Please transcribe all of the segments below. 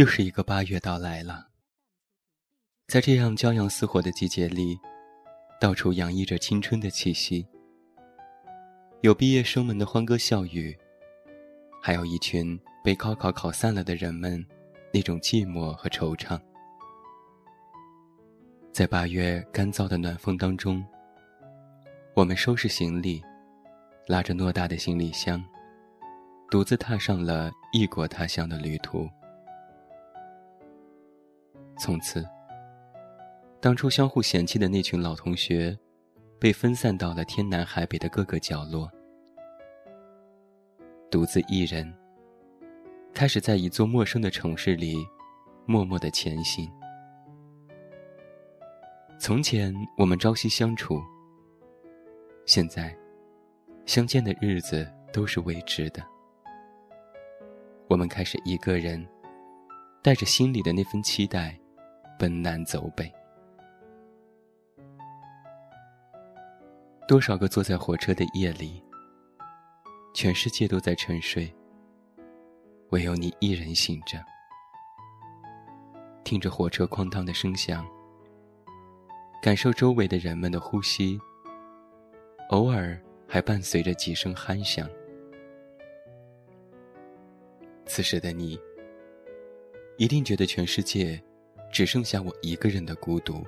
又是一个八月到来了。在这样骄阳似火的季节里，到处洋溢着青春的气息。有毕业生们的欢歌笑语，还有一群被高考考散了的人们那种寂寞和惆怅。在八月干燥的暖风当中，我们收拾行李，拉着偌大的行李箱，独自踏上了异国他乡的旅途。从此，当初相互嫌弃的那群老同学，被分散到了天南海北的各个角落，独自一人，开始在一座陌生的城市里，默默的前行。从前我们朝夕相处，现在，相见的日子都是未知的。我们开始一个人，带着心里的那份期待。奔南走北，多少个坐在火车的夜里，全世界都在沉睡，唯有你一人醒着，听着火车哐当的声响，感受周围的人们的呼吸，偶尔还伴随着几声鼾响。此时的你，一定觉得全世界。只剩下我一个人的孤独，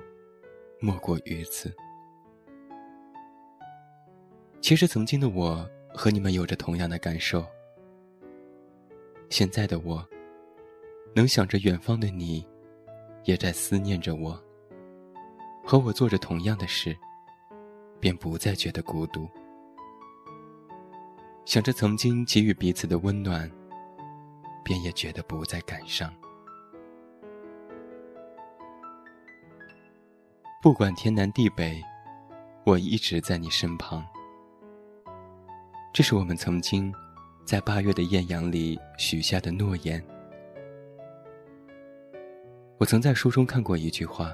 莫过于此。其实，曾经的我和你们有着同样的感受。现在的我，能想着远方的你，也在思念着我。和我做着同样的事，便不再觉得孤独。想着曾经给予彼此的温暖，便也觉得不再感伤。不管天南地北，我一直在你身旁。这是我们曾经在八月的艳阳里许下的诺言。我曾在书中看过一句话：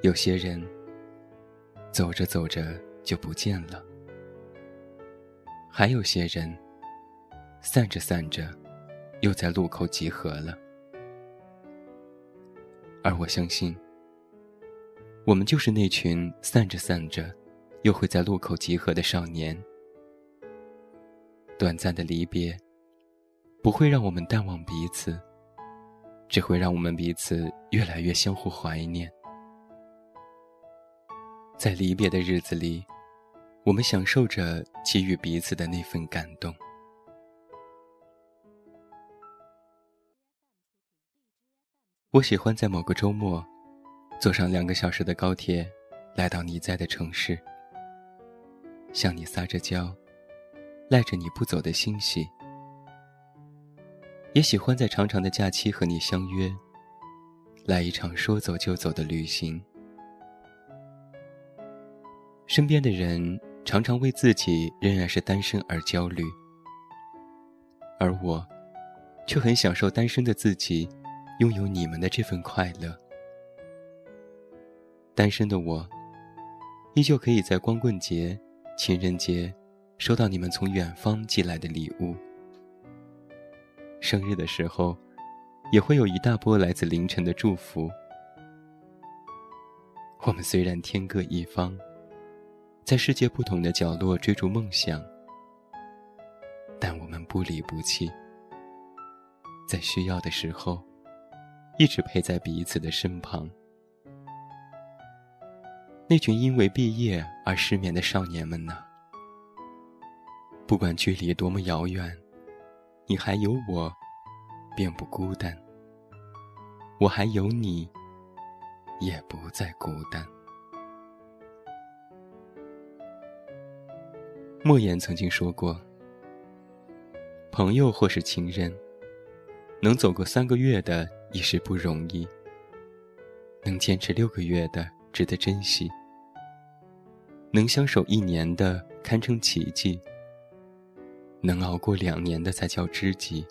有些人走着走着就不见了，还有些人散着散着又在路口集合了。而我相信。我们就是那群散着散着，又会在路口集合的少年。短暂的离别，不会让我们淡忘彼此，只会让我们彼此越来越相互怀念。在离别的日子里，我们享受着给予彼此的那份感动。我喜欢在某个周末。坐上两个小时的高铁，来到你在的城市，向你撒着娇，赖着你不走的欣喜。也喜欢在长长的假期和你相约，来一场说走就走的旅行。身边的人常常为自己仍然是单身而焦虑，而我，却很享受单身的自己，拥有你们的这份快乐。单身的我，依旧可以在光棍节、情人节，收到你们从远方寄来的礼物。生日的时候，也会有一大波来自凌晨的祝福。我们虽然天各一方，在世界不同的角落追逐梦想，但我们不离不弃，在需要的时候，一直陪在彼此的身旁。那群因为毕业而失眠的少年们呢？不管距离多么遥远，你还有我，便不孤单；我还有你，也不再孤单。莫言曾经说过：“朋友或是情人，能走过三个月的已是不容易；能坚持六个月的，值得珍惜。”能相守一年的堪称奇迹，能熬过两年的才叫知己。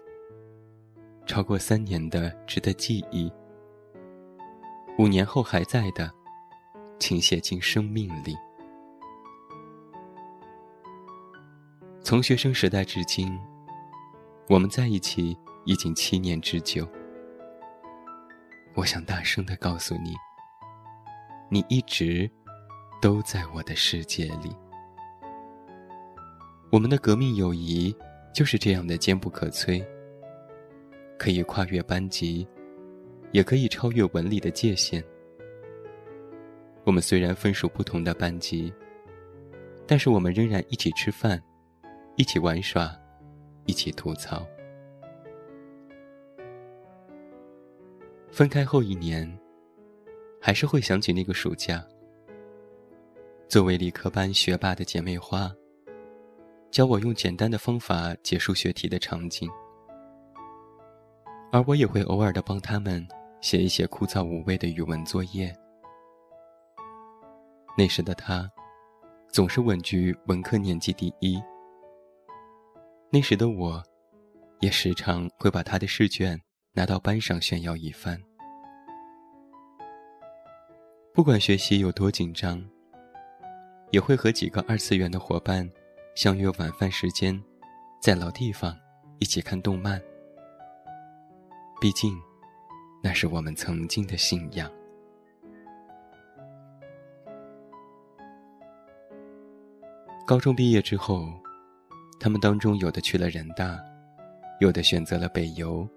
超过三年的值得记忆，五年后还在的，请写进生命里。从学生时代至今，我们在一起已经七年之久。我想大声的告诉你，你一直都在我的世界里。我们的革命友谊就是这样的坚不可摧，可以跨越班级，也可以超越文理的界限。我们虽然分属不同的班级，但是我们仍然一起吃饭，一起玩耍，一起吐槽。分开后一年，还是会想起那个暑假。作为理科班学霸的姐妹花，教我用简单的方法解数学题的场景，而我也会偶尔的帮他们写一写枯燥无味的语文作业。那时的他，总是稳居文科年级第一。那时的我，也时常会把他的试卷。拿到班上炫耀一番。不管学习有多紧张，也会和几个二次元的伙伴相约晚饭时间，在老地方一起看动漫。毕竟，那是我们曾经的信仰。高中毕业之后，他们当中有的去了人大，有的选择了北邮。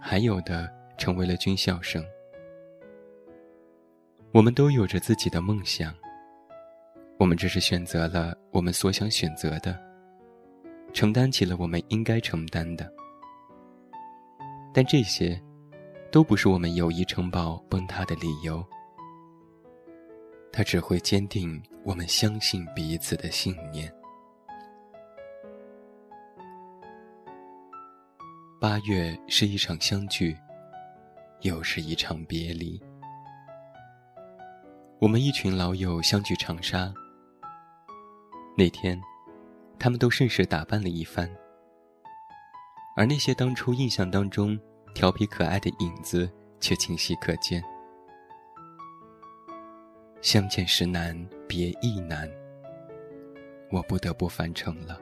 还有的成为了军校生。我们都有着自己的梦想，我们只是选择了我们所想选择的，承担起了我们应该承担的。但这些，都不是我们友谊城堡崩塌的理由。它只会坚定我们相信彼此的信念。八月是一场相聚，又是一场别离。我们一群老友相聚长沙。那天，他们都甚是打扮了一番，而那些当初印象当中调皮可爱的影子却清晰可见。相见时难别亦难，我不得不返程了。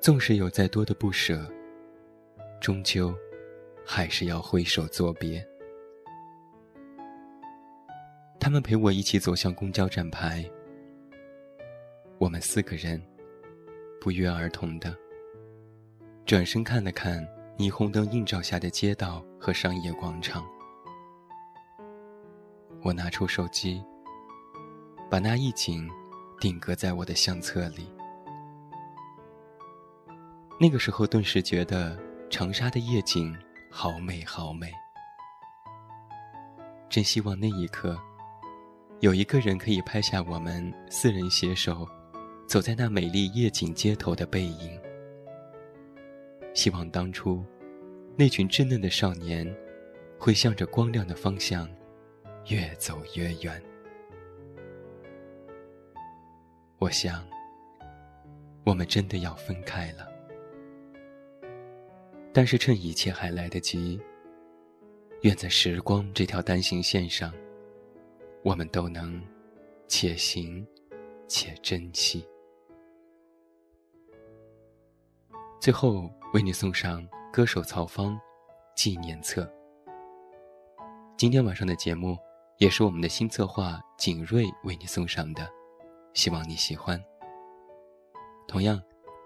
纵使有再多的不舍，终究还是要挥手作别。他们陪我一起走向公交站牌，我们四个人不约而同的转身看了看霓虹灯映照下的街道和商业广场。我拿出手机，把那一景定格在我的相册里。那个时候，顿时觉得长沙的夜景好美，好美。真希望那一刻，有一个人可以拍下我们四人携手走在那美丽夜景街头的背影。希望当初那群稚嫩的少年，会向着光亮的方向越走越远。我想，我们真的要分开了。但是趁一切还来得及，愿在时光这条单行线上，我们都能且行且珍惜。最后为你送上歌手曹芳纪念册。今天晚上的节目也是我们的新策划景睿为你送上的，希望你喜欢。同样。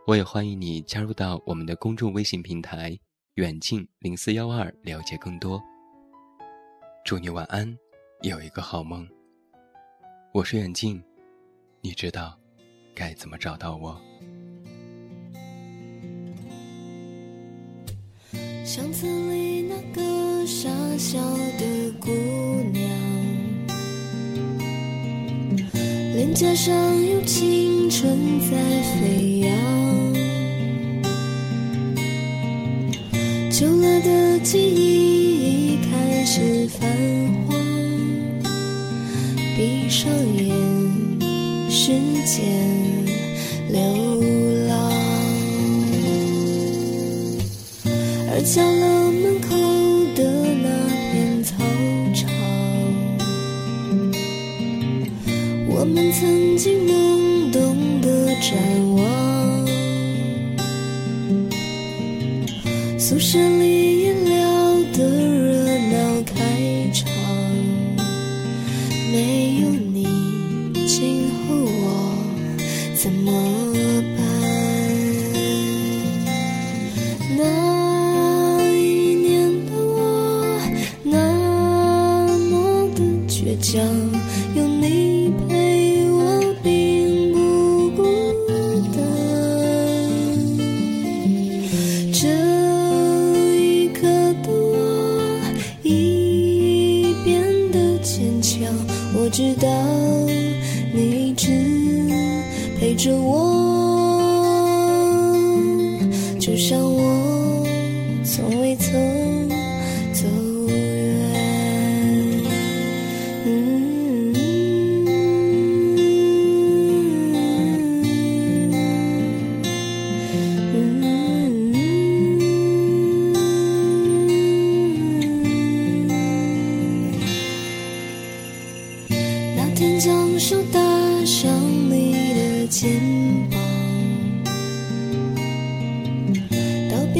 我也欢迎你加入到我们的公众微信平台“远近零四幺二”，了解更多。祝你晚安，有一个好梦。我是远近，你知道该怎么找到我。巷子里那个傻笑的姑娘，脸颊上有青春在飞扬。旧了的记忆已开始泛黄，闭上眼，时间流小楼门口的那片操场我们曾经懵懂的展望宿舍里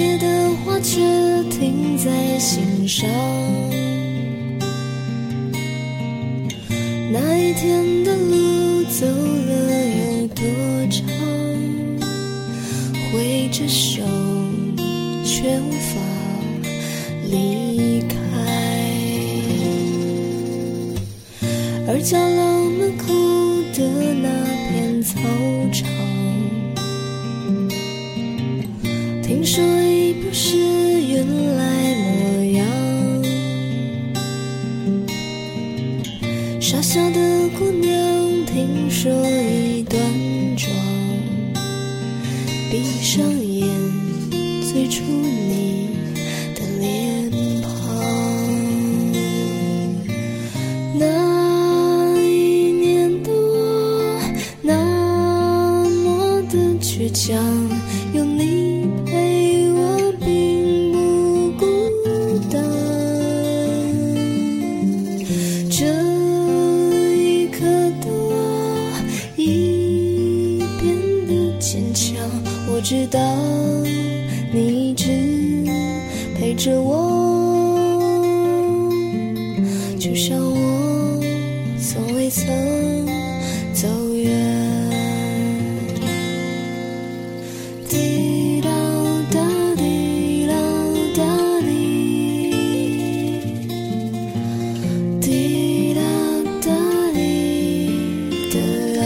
夜的花却停在心上那一天的路走了有多长挥着手却无法离开。二角楼门口的那片操场听说陪着我，就像我从未曾走远。滴答答，滴答答，滴滴答答，滴答答。